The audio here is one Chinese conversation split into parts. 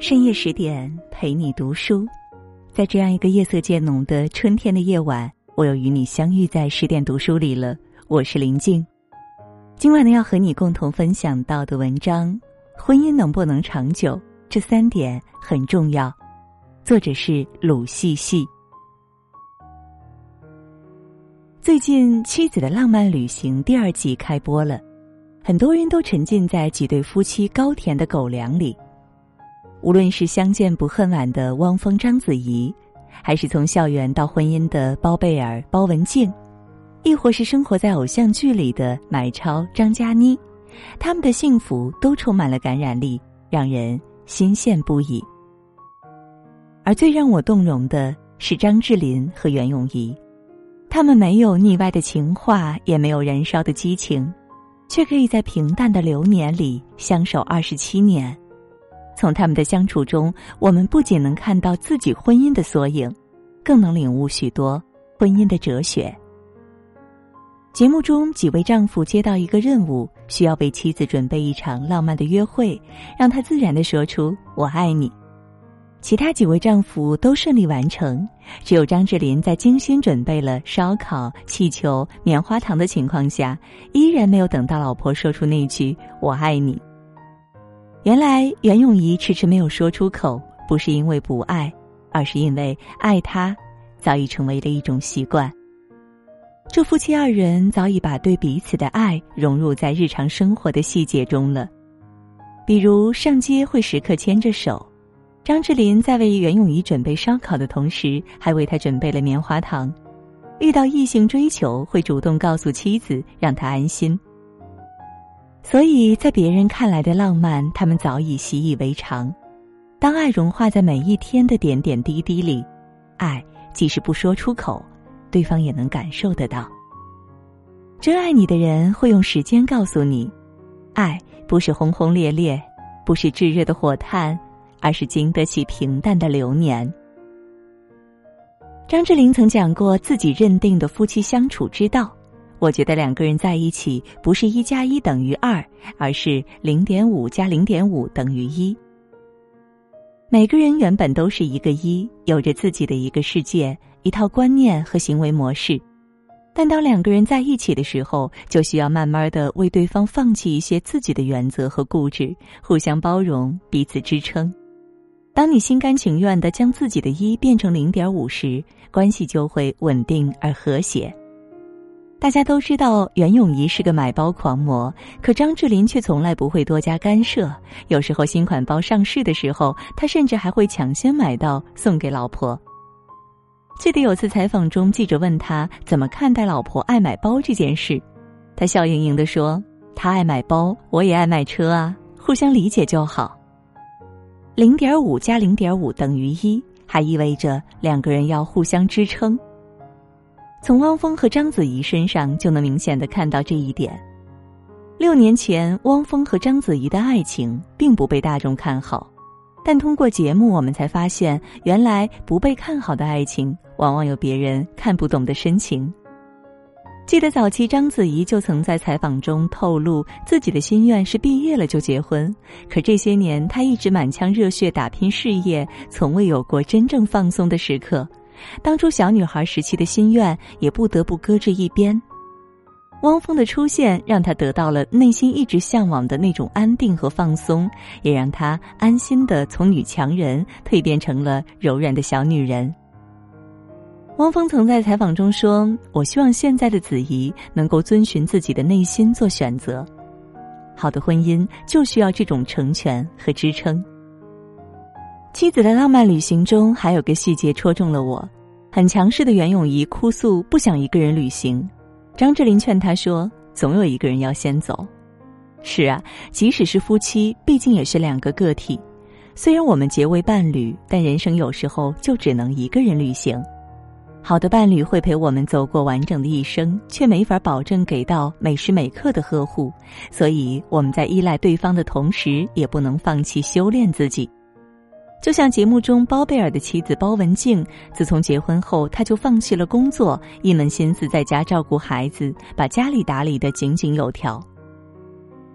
深夜十点陪你读书，在这样一个夜色渐浓的春天的夜晚，我又与你相遇在十点读书里了。我是林静，今晚呢要和你共同分享到的文章，婚姻能不能长久，这三点很重要。作者是鲁细细。最近《妻子的浪漫旅行》第二季开播了，很多人都沉浸在几对夫妻高甜的狗粮里。无论是相见不恨晚的汪峰、章子怡，还是从校园到婚姻的包贝尔、包文婧，亦或是生活在偶像剧里的买超、张嘉倪，他们的幸福都充满了感染力，让人心羡不已。而最让我动容的是张智霖和袁咏仪，他们没有腻歪的情话，也没有燃烧的激情，却可以在平淡的流年里相守二十七年。从他们的相处中，我们不仅能看到自己婚姻的缩影，更能领悟许多婚姻的哲学。节目中几位丈夫接到一个任务，需要为妻子准备一场浪漫的约会，让她自然的说出“我爱你”。其他几位丈夫都顺利完成，只有张智霖在精心准备了烧烤、气球、棉花糖的情况下，依然没有等到老婆说出那句“我爱你”。原来袁咏仪迟迟没有说出口，不是因为不爱，而是因为爱他，早已成为了一种习惯。这夫妻二人早已把对彼此的爱融入在日常生活的细节中了，比如上街会时刻牵着手，张智霖在为袁咏仪准备烧烤的同时，还为她准备了棉花糖；遇到异性追求，会主动告诉妻子，让她安心。所以在别人看来的浪漫，他们早已习以为常。当爱融化在每一天的点点滴滴里，爱即使不说出口，对方也能感受得到。真爱你的人会用时间告诉你，爱不是轰轰烈烈，不是炙热的火炭，而是经得起平淡的流年。张智霖曾讲过自己认定的夫妻相处之道。我觉得两个人在一起不是一加一等于二，而是零点五加零点五等于一。每个人原本都是一个一，有着自己的一个世界、一套观念和行为模式，但当两个人在一起的时候，就需要慢慢的为对方放弃一些自己的原则和固执，互相包容，彼此支撑。当你心甘情愿的将自己的一变成零点五时，关系就会稳定而和谐。大家都知道袁咏仪是个买包狂魔，可张智霖却从来不会多加干涉。有时候新款包上市的时候，他甚至还会抢先买到送给老婆。记得有次采访中，记者问他怎么看待老婆爱买包这件事，他笑盈盈的说：“他爱买包，我也爱买车啊，互相理解就好。”零点五加零点五等于一，还意味着两个人要互相支撑。从汪峰和章子怡身上就能明显的看到这一点。六年前，汪峰和章子怡的爱情并不被大众看好，但通过节目，我们才发现，原来不被看好的爱情，往往有别人看不懂的深情。记得早期章子怡就曾在采访中透露，自己的心愿是毕业了就结婚，可这些年她一直满腔热血打拼事业，从未有过真正放松的时刻。当初小女孩时期的心愿也不得不搁置一边。汪峰的出现让她得到了内心一直向往的那种安定和放松，也让她安心的从女强人蜕变成了柔软的小女人。汪峰曾在采访中说：“我希望现在的子怡能够遵循自己的内心做选择。好的婚姻就需要这种成全和支撑。”妻子的浪漫旅行中还有个细节戳中了我，很强势的袁咏仪哭诉不想一个人旅行，张智霖劝她说：“总有一个人要先走。”是啊，即使是夫妻，毕竟也是两个个体。虽然我们结为伴侣，但人生有时候就只能一个人旅行。好的伴侣会陪我们走过完整的一生，却没法保证给到每时每刻的呵护。所以我们在依赖对方的同时，也不能放弃修炼自己。就像节目中包贝尔的妻子包文婧，自从结婚后，她就放弃了工作，一门心思在家照顾孩子，把家里打理得井井有条。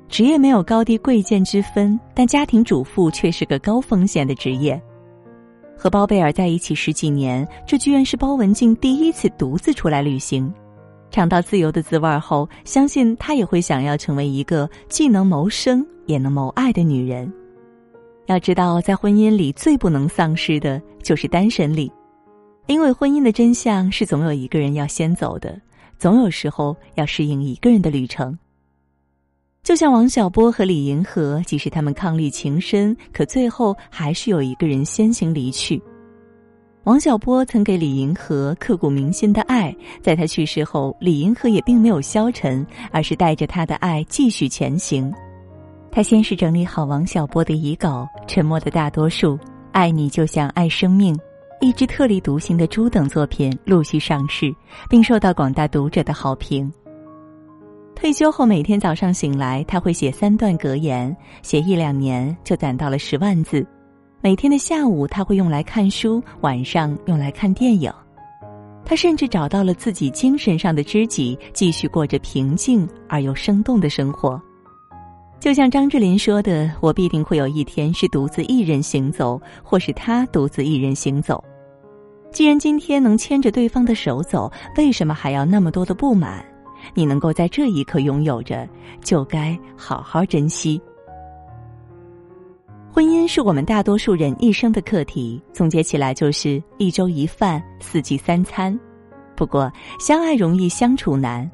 职业没有高低贵贱之分，但家庭主妇却是个高风险的职业。和包贝尔在一起十几年，这居然是包文婧第一次独自出来旅行。尝到自由的滋味后，相信她也会想要成为一个既能谋生也能谋爱的女人。要知道，在婚姻里最不能丧失的就是单身力，因为婚姻的真相是总有一个人要先走的，总有时候要适应一个人的旅程。就像王小波和李银河，即使他们伉俪情深，可最后还是有一个人先行离去。王小波曾给李银河刻骨铭心的爱，在他去世后，李银河也并没有消沉，而是带着他的爱继续前行。他先是整理好王小波的遗稿，《沉默的大多数》《爱你就像爱生命》《一只特立独行的猪》等作品陆续上市，并受到广大读者的好评。退休后，每天早上醒来，他会写三段格言，写一两年就攒到了十万字。每天的下午，他会用来看书，晚上用来看电影。他甚至找到了自己精神上的知己，继续过着平静而又生动的生活。就像张智霖说的：“我必定会有一天是独自一人行走，或是他独自一人行走。既然今天能牵着对方的手走，为什么还要那么多的不满？你能够在这一刻拥有着，就该好好珍惜。”婚姻是我们大多数人一生的课题，总结起来就是一粥一饭，四季三餐。不过，相爱容易相处难，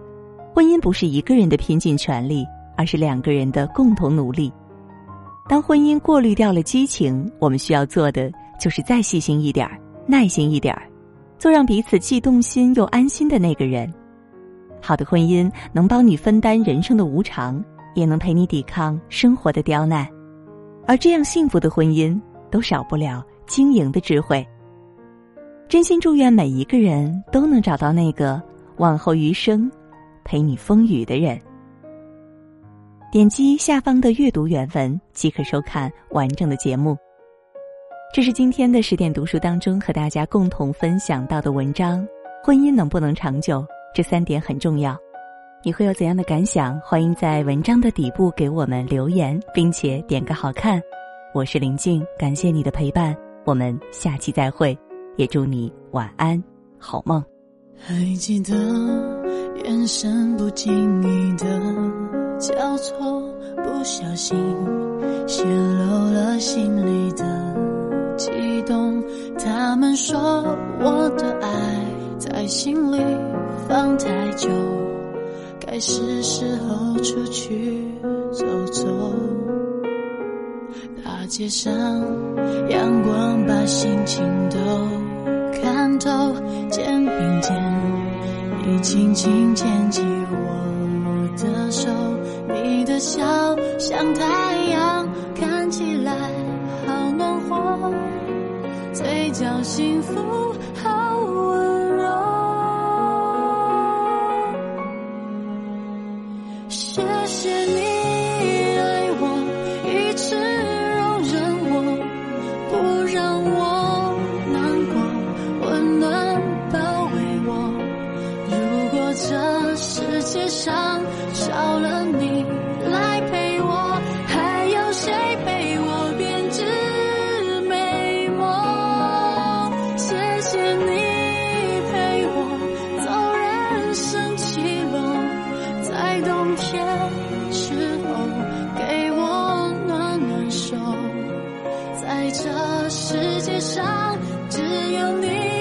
婚姻不是一个人的拼尽全力，而是两个人的共同努力。当婚姻过滤掉了激情，我们需要做的就是再细心一点儿，耐心一点儿，做让彼此既动心又安心的那个人。好的婚姻能帮你分担人生的无常，也能陪你抵抗生活的刁难。而这样幸福的婚姻，都少不了经营的智慧。真心祝愿每一个人都能找到那个往后余生陪你风雨的人。点击下方的阅读原文即可收看完整的节目。这是今天的十点读书当中和大家共同分享到的文章：婚姻能不能长久？这三点很重要。你会有怎样的感想？欢迎在文章的底部给我们留言，并且点个好看。我是林静，感谢你的陪伴，我们下期再会，也祝你晚安，好梦。还记得眼神不经意的交错，不小心泄露了心里的悸动。他们说我的爱在心里放太久。该是时候出去走走，大街上阳光把心情都看透，肩并肩，你轻轻牵起我的手，你的笑像太阳，看起来好暖和，嘴角幸福好温柔。谢谢你这世界上只有你。